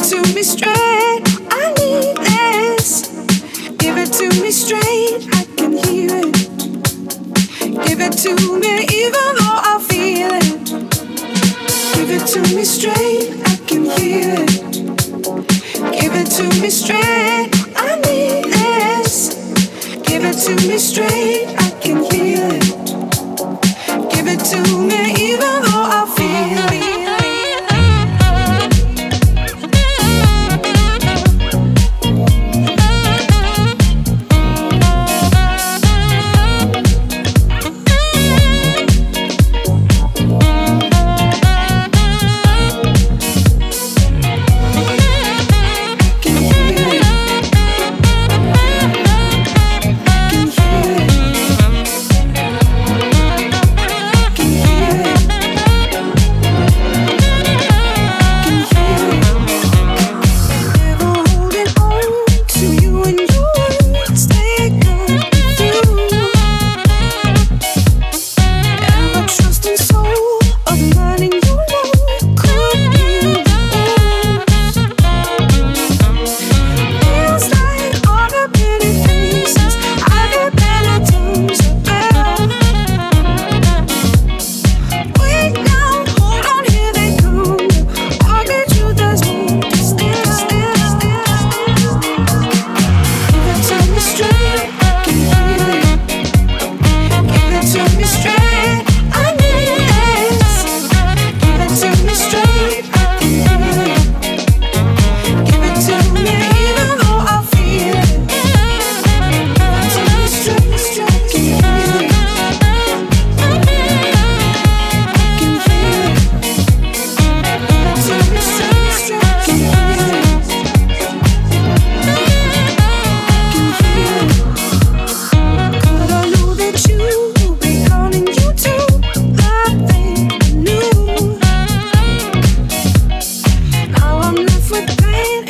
it to me straight. I need this. Give it to me straight. I can hear it. Give it to me even though I feel it. Give it to me straight. I can hear it. Give it to me straight. I need this. Give it to me straight. I can hear it. Give it to me even need